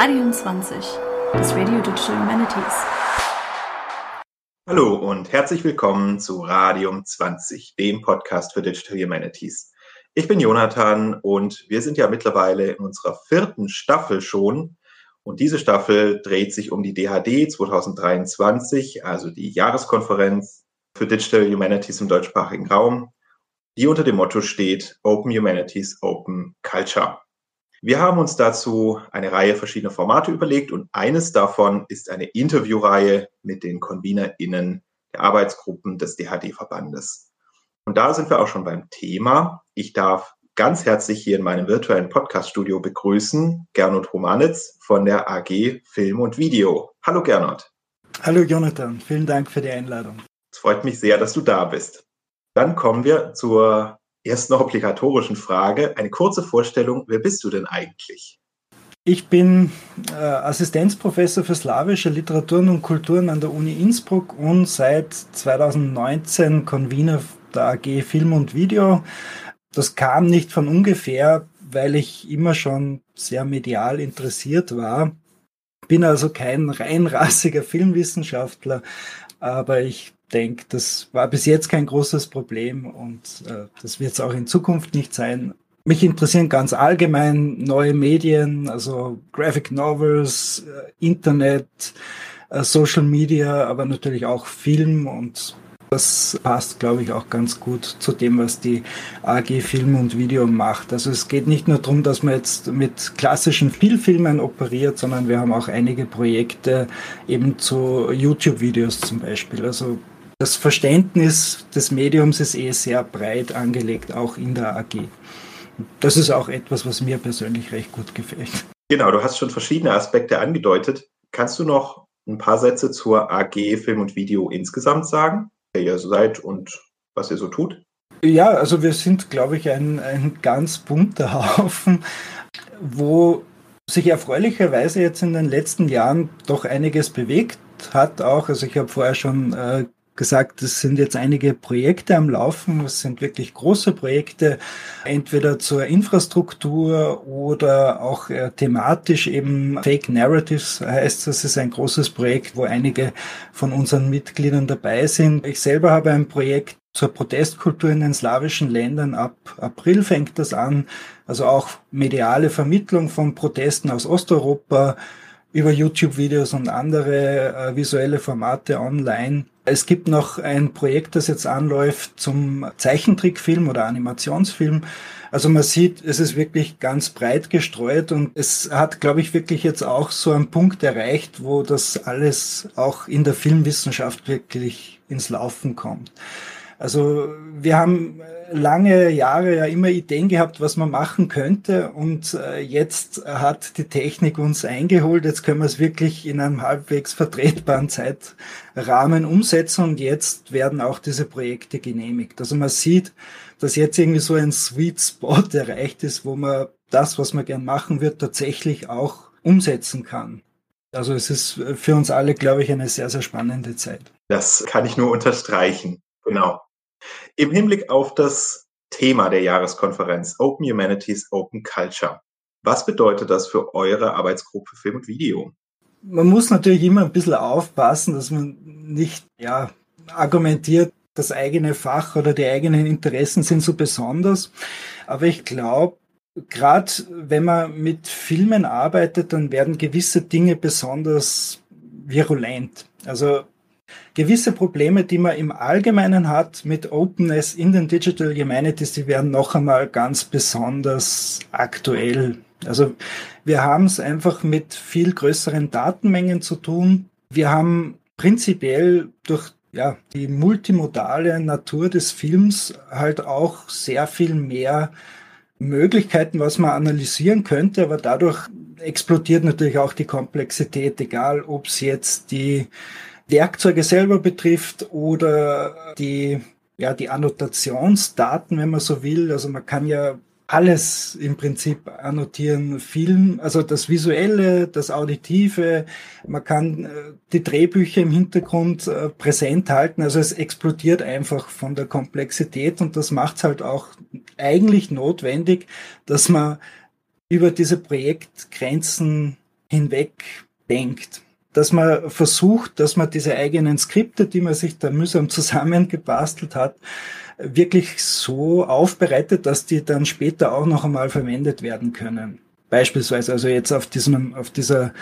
Radium 20, das Radio Digital Humanities. Hallo und herzlich willkommen zu Radium 20, dem Podcast für Digital Humanities. Ich bin Jonathan und wir sind ja mittlerweile in unserer vierten Staffel schon. Und diese Staffel dreht sich um die DHD 2023, also die Jahreskonferenz für Digital Humanities im deutschsprachigen Raum, die unter dem Motto steht Open Humanities, Open Culture. Wir haben uns dazu eine Reihe verschiedener Formate überlegt und eines davon ist eine Interviewreihe mit den ConvenerInnen der Arbeitsgruppen des DHD-Verbandes. Und da sind wir auch schon beim Thema. Ich darf ganz herzlich hier in meinem virtuellen Podcast-Studio begrüßen Gernot Romanitz von der AG Film und Video. Hallo Gernot. Hallo Jonathan, vielen Dank für die Einladung. Es freut mich sehr, dass du da bist. Dann kommen wir zur ersten obligatorischen Frage. Eine kurze Vorstellung. Wer bist du denn eigentlich? Ich bin äh, Assistenzprofessor für slawische Literaturen und Kulturen an der Uni Innsbruck und seit 2019 Convener der AG Film und Video. Das kam nicht von ungefähr, weil ich immer schon sehr medial interessiert war. Bin also kein reinrassiger Filmwissenschaftler, aber ich denke, das war bis jetzt kein großes Problem und äh, das wird es auch in Zukunft nicht sein. Mich interessieren ganz allgemein neue Medien, also Graphic Novels, äh, Internet, äh, Social Media, aber natürlich auch Film und das passt, glaube ich, auch ganz gut zu dem, was die AG Film und Video macht. Also es geht nicht nur darum, dass man jetzt mit klassischen Spielfilmen operiert, sondern wir haben auch einige Projekte eben zu YouTube-Videos zum Beispiel. Also das Verständnis des Mediums ist eh sehr breit angelegt, auch in der AG. Das ist auch etwas, was mir persönlich recht gut gefällt. Genau, du hast schon verschiedene Aspekte angedeutet. Kannst du noch ein paar Sätze zur AG Film und Video insgesamt sagen, wer ihr seid und was ihr so tut? Ja, also wir sind, glaube ich, ein, ein ganz bunter Haufen, wo sich erfreulicherweise jetzt in den letzten Jahren doch einiges bewegt hat auch. Also ich habe vorher schon äh, gesagt, es sind jetzt einige Projekte am Laufen. Es sind wirklich große Projekte, entweder zur Infrastruktur oder auch äh, thematisch eben Fake Narratives heißt das ist ein großes Projekt, wo einige von unseren Mitgliedern dabei sind. Ich selber habe ein Projekt zur Protestkultur in den slawischen Ländern. Ab April fängt das an. Also auch mediale Vermittlung von Protesten aus Osteuropa über YouTube-Videos und andere äh, visuelle Formate online. Es gibt noch ein Projekt, das jetzt anläuft zum Zeichentrickfilm oder Animationsfilm. Also man sieht, es ist wirklich ganz breit gestreut und es hat, glaube ich, wirklich jetzt auch so einen Punkt erreicht, wo das alles auch in der Filmwissenschaft wirklich ins Laufen kommt. Also wir haben lange Jahre ja immer Ideen gehabt, was man machen könnte und äh, jetzt hat die Technik uns eingeholt. Jetzt können wir es wirklich in einem halbwegs vertretbaren Zeitrahmen umsetzen und jetzt werden auch diese Projekte genehmigt. Also man sieht, dass jetzt irgendwie so ein Sweet Spot erreicht ist, wo man das, was man gern machen wird, tatsächlich auch umsetzen kann. Also es ist für uns alle, glaube ich, eine sehr, sehr spannende Zeit. Das kann ich nur unterstreichen. Genau. Im Hinblick auf das Thema der Jahreskonferenz Open Humanities, Open Culture. Was bedeutet das für eure Arbeitsgruppe Film und Video? Man muss natürlich immer ein bisschen aufpassen, dass man nicht ja, argumentiert, das eigene Fach oder die eigenen Interessen sind so besonders. Aber ich glaube, gerade wenn man mit Filmen arbeitet, dann werden gewisse Dinge besonders virulent. Also gewisse Probleme, die man im Allgemeinen hat mit Openness in den Digital Humanities, die werden noch einmal ganz besonders aktuell. Also wir haben es einfach mit viel größeren Datenmengen zu tun. Wir haben prinzipiell durch ja, die multimodale Natur des Films halt auch sehr viel mehr Möglichkeiten, was man analysieren könnte, aber dadurch explodiert natürlich auch die Komplexität, egal ob es jetzt die Werkzeuge selber betrifft oder die, ja, die Annotationsdaten, wenn man so will. Also man kann ja alles im Prinzip annotieren, Film, also das Visuelle, das Auditive, man kann äh, die Drehbücher im Hintergrund äh, präsent halten, also es explodiert einfach von der Komplexität und das macht es halt auch eigentlich notwendig, dass man über diese Projektgrenzen hinweg denkt. Dass man versucht, dass man diese eigenen Skripte, die man sich da mühsam zusammengebastelt hat, wirklich so aufbereitet, dass die dann später auch noch einmal verwendet werden können. Beispielsweise also jetzt auf diesem, auf dieser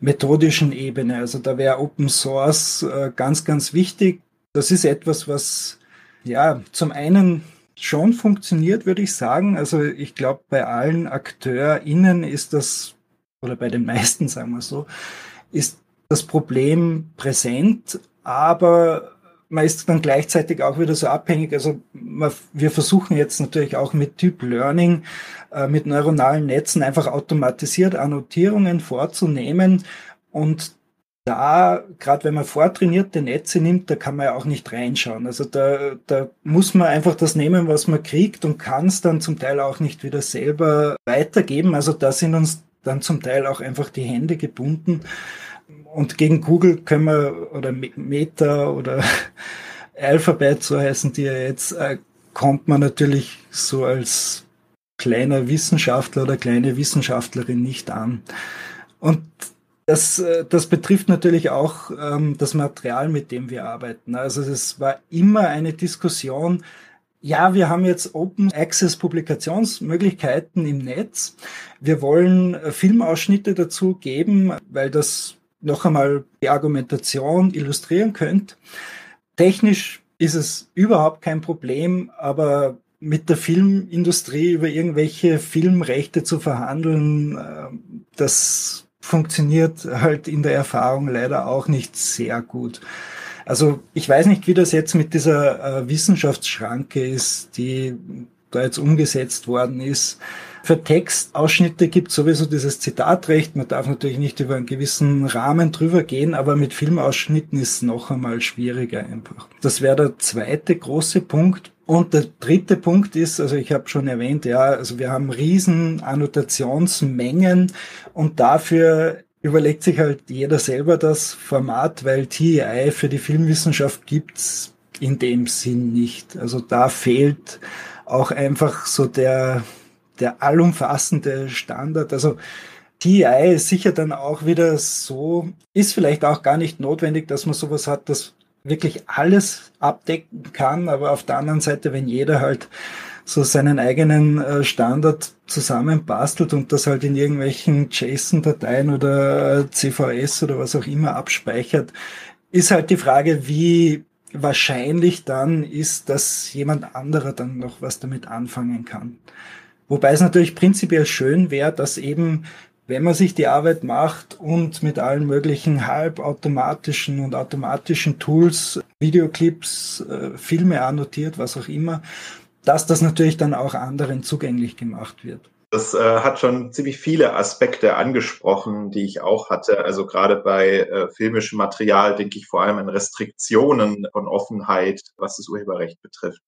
methodischen Ebene. Also da wäre Open Source äh, ganz, ganz wichtig. Das ist etwas, was ja zum einen schon funktioniert, würde ich sagen. Also ich glaube, bei allen AkteurInnen ist das, oder bei den meisten, sagen wir so, ist das Problem präsent, aber man ist dann gleichzeitig auch wieder so abhängig. Also wir versuchen jetzt natürlich auch mit Typ Learning, äh, mit neuronalen Netzen einfach automatisiert Annotierungen vorzunehmen und da, gerade wenn man vortrainierte Netze nimmt, da kann man ja auch nicht reinschauen. Also da, da muss man einfach das nehmen, was man kriegt und kann es dann zum Teil auch nicht wieder selber weitergeben. Also da sind uns dann zum Teil auch einfach die Hände gebunden. Und gegen Google können wir, oder Meta oder Alphabet, so heißen die ja jetzt, äh, kommt man natürlich so als kleiner Wissenschaftler oder kleine Wissenschaftlerin nicht an. Und das, äh, das betrifft natürlich auch ähm, das Material, mit dem wir arbeiten. Also es war immer eine Diskussion, ja, wir haben jetzt Open Access Publikationsmöglichkeiten im Netz. Wir wollen äh, Filmausschnitte dazu geben, weil das noch einmal die Argumentation illustrieren könnte. Technisch ist es überhaupt kein Problem, aber mit der Filmindustrie über irgendwelche Filmrechte zu verhandeln, äh, das funktioniert halt in der Erfahrung leider auch nicht sehr gut. Also ich weiß nicht, wie das jetzt mit dieser äh, Wissenschaftsschranke ist, die da jetzt umgesetzt worden ist. Für Textausschnitte gibt sowieso dieses Zitatrecht. Man darf natürlich nicht über einen gewissen Rahmen drüber gehen, aber mit Filmausschnitten ist es noch einmal schwieriger einfach. Das wäre der zweite große Punkt. Und der dritte Punkt ist, also ich habe schon erwähnt, ja, also wir haben riesen Annotationsmengen und dafür überlegt sich halt jeder selber das Format, weil TEI für die Filmwissenschaft gibt's in dem Sinn nicht. Also da fehlt auch einfach so der, der allumfassende Standard. Also TI ist sicher dann auch wieder so, ist vielleicht auch gar nicht notwendig, dass man sowas hat, das wirklich alles abdecken kann, aber auf der anderen Seite, wenn jeder halt so seinen eigenen äh, Standard zusammenbastelt und das halt in irgendwelchen JSON-Dateien oder CVS oder was auch immer abspeichert, ist halt die Frage, wie wahrscheinlich dann ist, dass jemand anderer dann noch was damit anfangen kann. Wobei es natürlich prinzipiell schön wäre, dass eben, wenn man sich die Arbeit macht und mit allen möglichen halbautomatischen und automatischen Tools, Videoclips, äh, Filme annotiert, was auch immer, dass das natürlich dann auch anderen zugänglich gemacht wird. Das äh, hat schon ziemlich viele Aspekte angesprochen, die ich auch hatte. Also gerade bei äh, filmischem Material denke ich vor allem an Restriktionen von Offenheit, was das Urheberrecht betrifft.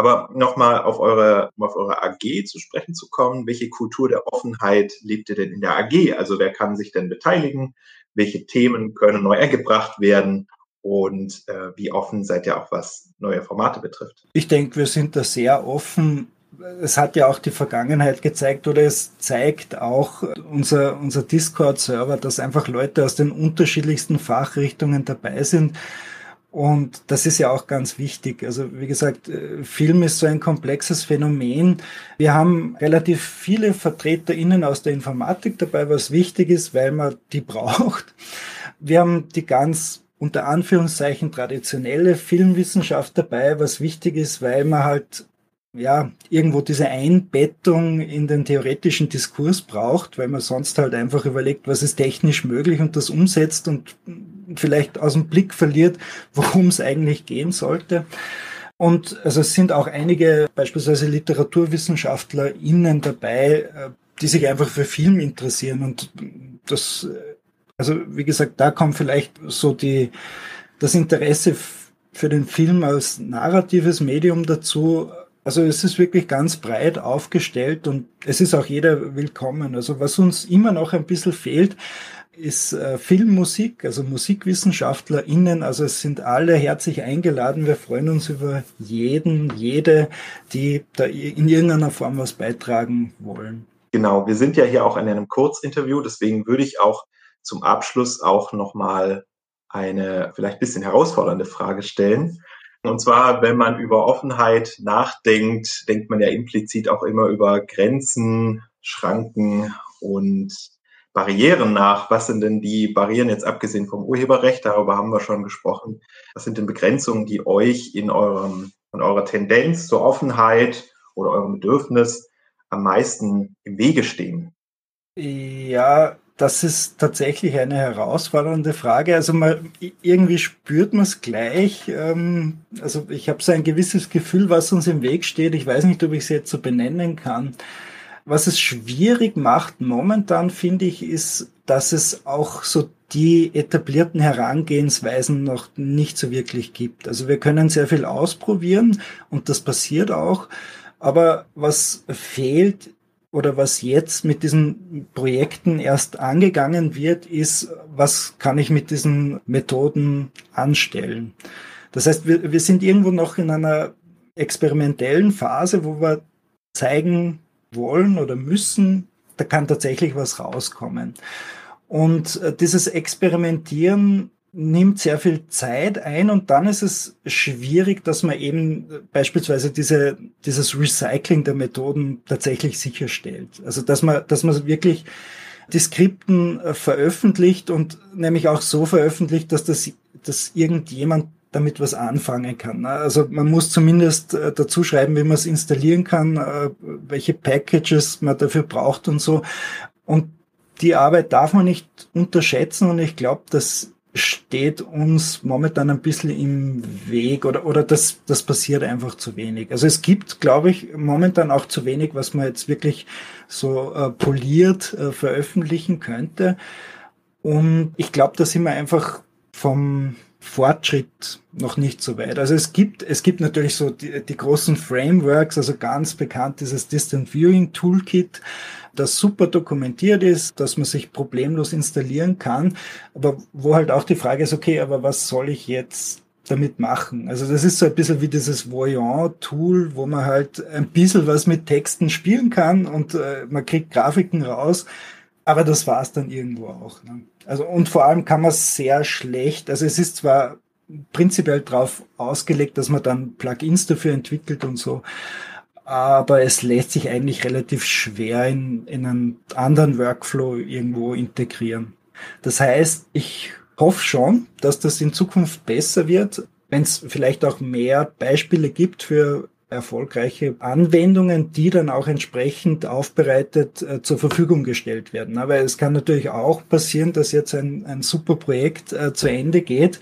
Aber nochmal auf eure, um auf eure AG zu sprechen zu kommen. Welche Kultur der Offenheit lebt ihr denn in der AG? Also wer kann sich denn beteiligen? Welche Themen können neu eingebracht werden? Und äh, wie offen seid ihr auch, was neue Formate betrifft? Ich denke, wir sind da sehr offen es hat ja auch die Vergangenheit gezeigt oder es zeigt auch unser, unser Discord-Server, dass einfach Leute aus den unterschiedlichsten Fachrichtungen dabei sind. Und das ist ja auch ganz wichtig. Also wie gesagt, äh, Film ist so ein komplexes Phänomen. Wir haben relativ viele VertreterInnen aus der Informatik dabei, was wichtig ist, weil man die braucht. Wir haben die ganz unter Anführungszeichen traditionelle Filmwissenschaft dabei, was wichtig ist, weil man halt ja, irgendwo diese Einbettung in den theoretischen Diskurs braucht, weil man sonst halt einfach überlegt, was ist technisch möglich und das umsetzt und vielleicht aus dem Blick verliert, worum es eigentlich gehen sollte. Und also es sind auch einige beispielsweise LiteraturwissenschaftlerInnen dabei, äh, die sich einfach für Film interessieren und das, also wie gesagt, da kommt vielleicht so die, das Interesse für den Film als narratives Medium dazu, also es ist wirklich ganz breit aufgestellt und es ist auch jeder willkommen. Also was uns immer noch ein bisschen fehlt, ist äh, Filmmusik, also MusikwissenschaftlerInnen. Also es sind alle herzlich eingeladen. Wir freuen uns über jeden, jede, die da in irgendeiner Form was beitragen wollen. Genau, wir sind ja hier auch in einem Kurzinterview, deswegen würde ich auch zum Abschluss auch nochmal eine vielleicht ein bisschen herausfordernde Frage stellen. Und zwar, wenn man über Offenheit nachdenkt, denkt man ja implizit auch immer über Grenzen, Schranken und Barrieren nach. Was sind denn die Barrieren jetzt abgesehen vom Urheberrecht? Darüber haben wir schon gesprochen. Was sind denn Begrenzungen, die euch in eurem, in eurer Tendenz zur Offenheit oder eurem Bedürfnis am meisten im Wege stehen? Ja, das ist tatsächlich eine herausfordernde Frage. Also man, irgendwie spürt man es gleich. Ähm, also ich habe so ein gewisses Gefühl, was uns im Weg steht. Ich weiß nicht, ob ich es jetzt so benennen kann. Was es schwierig macht momentan, finde ich, ist, dass es auch so die etablierten Herangehensweisen noch nicht so wirklich gibt. Also wir können sehr viel ausprobieren und das passiert auch. Aber was fehlt, oder was jetzt mit diesen Projekten erst angegangen wird, ist, was kann ich mit diesen Methoden anstellen. Das heißt, wir, wir sind irgendwo noch in einer experimentellen Phase, wo wir zeigen wollen oder müssen, da kann tatsächlich was rauskommen. Und äh, dieses Experimentieren nimmt sehr viel Zeit ein und dann ist es schwierig, dass man eben beispielsweise diese, dieses Recycling der Methoden tatsächlich sicherstellt. Also dass man, dass man wirklich die Skripten äh, veröffentlicht und nämlich auch so veröffentlicht, dass das, dass irgendjemand damit was anfangen kann. Also man muss zumindest äh, dazu schreiben, wie man es installieren kann, äh, welche Packages man dafür braucht und so. Und die Arbeit darf man nicht unterschätzen und ich glaube, dass steht uns momentan ein bisschen im Weg oder, oder das, das passiert einfach zu wenig. Also es gibt, glaube ich, momentan auch zu wenig, was man jetzt wirklich so äh, poliert äh, veröffentlichen könnte. Und ich glaube, da sind wir einfach vom Fortschritt noch nicht so weit. Also es gibt, es gibt natürlich so die, die großen Frameworks, also ganz bekannt dieses Distant Viewing Toolkit, das super dokumentiert ist, dass man sich problemlos installieren kann, aber wo halt auch die Frage ist, okay, aber was soll ich jetzt damit machen. Also das ist so ein bisschen wie dieses Voyant-Tool, wo man halt ein bisschen was mit Texten spielen kann und äh, man kriegt Grafiken raus, aber das war's dann irgendwo auch. Ne? Also und vor allem kann man sehr schlecht, also es ist zwar prinzipiell darauf ausgelegt, dass man dann Plugins dafür entwickelt und so, aber es lässt sich eigentlich relativ schwer in, in einen anderen Workflow irgendwo integrieren. Das heißt, ich hoffe schon, dass das in Zukunft besser wird, wenn es vielleicht auch mehr Beispiele gibt für erfolgreiche Anwendungen, die dann auch entsprechend aufbereitet äh, zur Verfügung gestellt werden. Aber es kann natürlich auch passieren, dass jetzt ein, ein super Projekt äh, zu Ende geht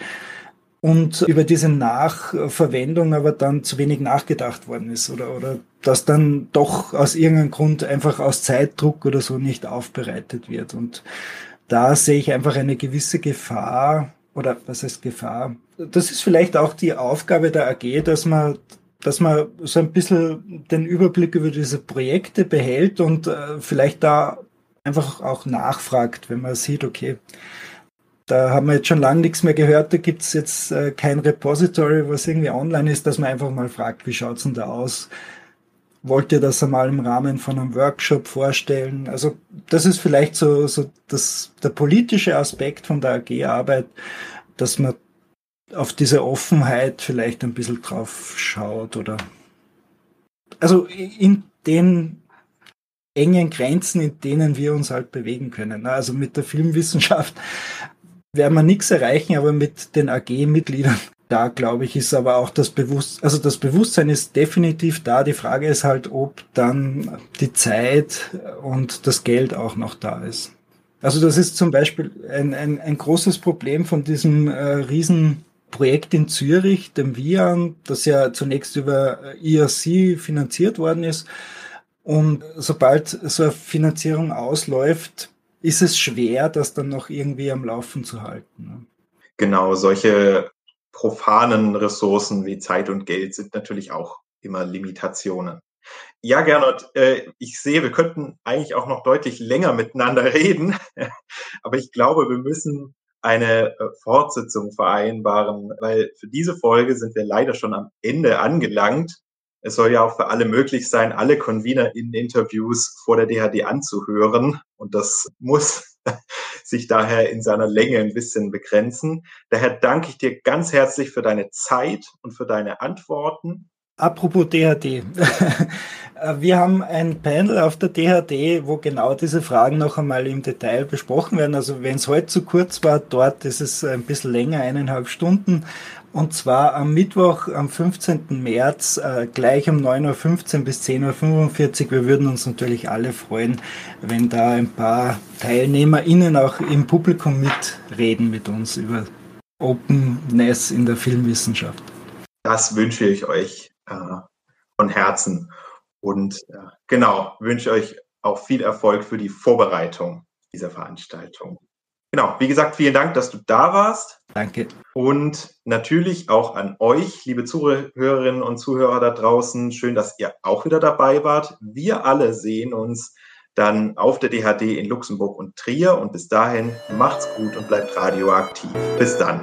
und über diese Nachverwendung aber dann zu wenig nachgedacht worden ist oder, oder dass dann doch aus irgendeinem Grund einfach aus Zeitdruck oder so nicht aufbereitet wird. Und da sehe ich einfach eine gewisse Gefahr oder was heißt Gefahr? Das ist vielleicht auch die Aufgabe der AG, dass man dass man so ein bisschen den Überblick über diese Projekte behält und äh, vielleicht da einfach auch nachfragt, wenn man sieht, okay, da haben wir jetzt schon lange nichts mehr gehört, da gibt's jetzt äh, kein Repository, was irgendwie online ist, dass man einfach mal fragt, wie schaut's denn da aus? Wollt ihr das einmal im Rahmen von einem Workshop vorstellen? Also das ist vielleicht so, so das, der politische Aspekt von der AG-Arbeit, dass man auf diese Offenheit vielleicht ein bisschen drauf schaut oder also in den engen Grenzen, in denen wir uns halt bewegen können. Also mit der Filmwissenschaft werden wir nichts erreichen, aber mit den AG-Mitgliedern, da glaube ich, ist aber auch das Bewusstsein, also das Bewusstsein ist definitiv da. Die Frage ist halt, ob dann die Zeit und das Geld auch noch da ist. Also das ist zum Beispiel ein, ein, ein großes Problem von diesem äh, Riesenprojekt in Zürich, dem VIAN, das ja zunächst über IRC finanziert worden ist. Und sobald so eine Finanzierung ausläuft, ist es schwer, das dann noch irgendwie am Laufen zu halten. Ne? Genau, solche profanen Ressourcen wie Zeit und Geld sind natürlich auch immer Limitationen. Ja, Gernot, äh, ich sehe, wir könnten eigentlich auch noch deutlich länger miteinander reden, aber ich glaube, wir müssen eine äh, Fortsetzung vereinbaren, weil für diese Folge sind wir leider schon am Ende angelangt. es soll ja auch für alle möglich sein, alle Convener in Interviews vor der DHD anzuhören. Und das muss sich daher in seiner Länge ein bisschen begrenzen. Daher danke ich dir ganz herzlich für deine Zeit und für deine Antworten. Apropos DHD. Wir haben ein Panel auf der DHD, wo genau diese Fragen noch einmal im Detail besprochen werden. Also wenn es heute zu kurz war, dort ist es ein bisschen länger, eineinhalb Stunden. Und zwar am Mittwoch, am 15. März, äh, gleich um 9.15 Uhr bis 10.45 Uhr. Wir würden uns natürlich alle freuen, wenn da ein paar TeilnehmerInnen auch im Publikum mitreden mit uns über Openness in der Filmwissenschaft. Das wünsche ich euch von Herzen. Und äh, genau, wünsche euch auch viel Erfolg für die Vorbereitung dieser Veranstaltung. Genau, wie gesagt, vielen Dank, dass du da warst. Danke. Und natürlich auch an euch, liebe Zuhörerinnen und Zuhörer da draußen. Schön, dass ihr auch wieder dabei wart. Wir alle sehen uns dann auf der DHD in Luxemburg und Trier. Und bis dahin macht's gut und bleibt radioaktiv. Bis dann.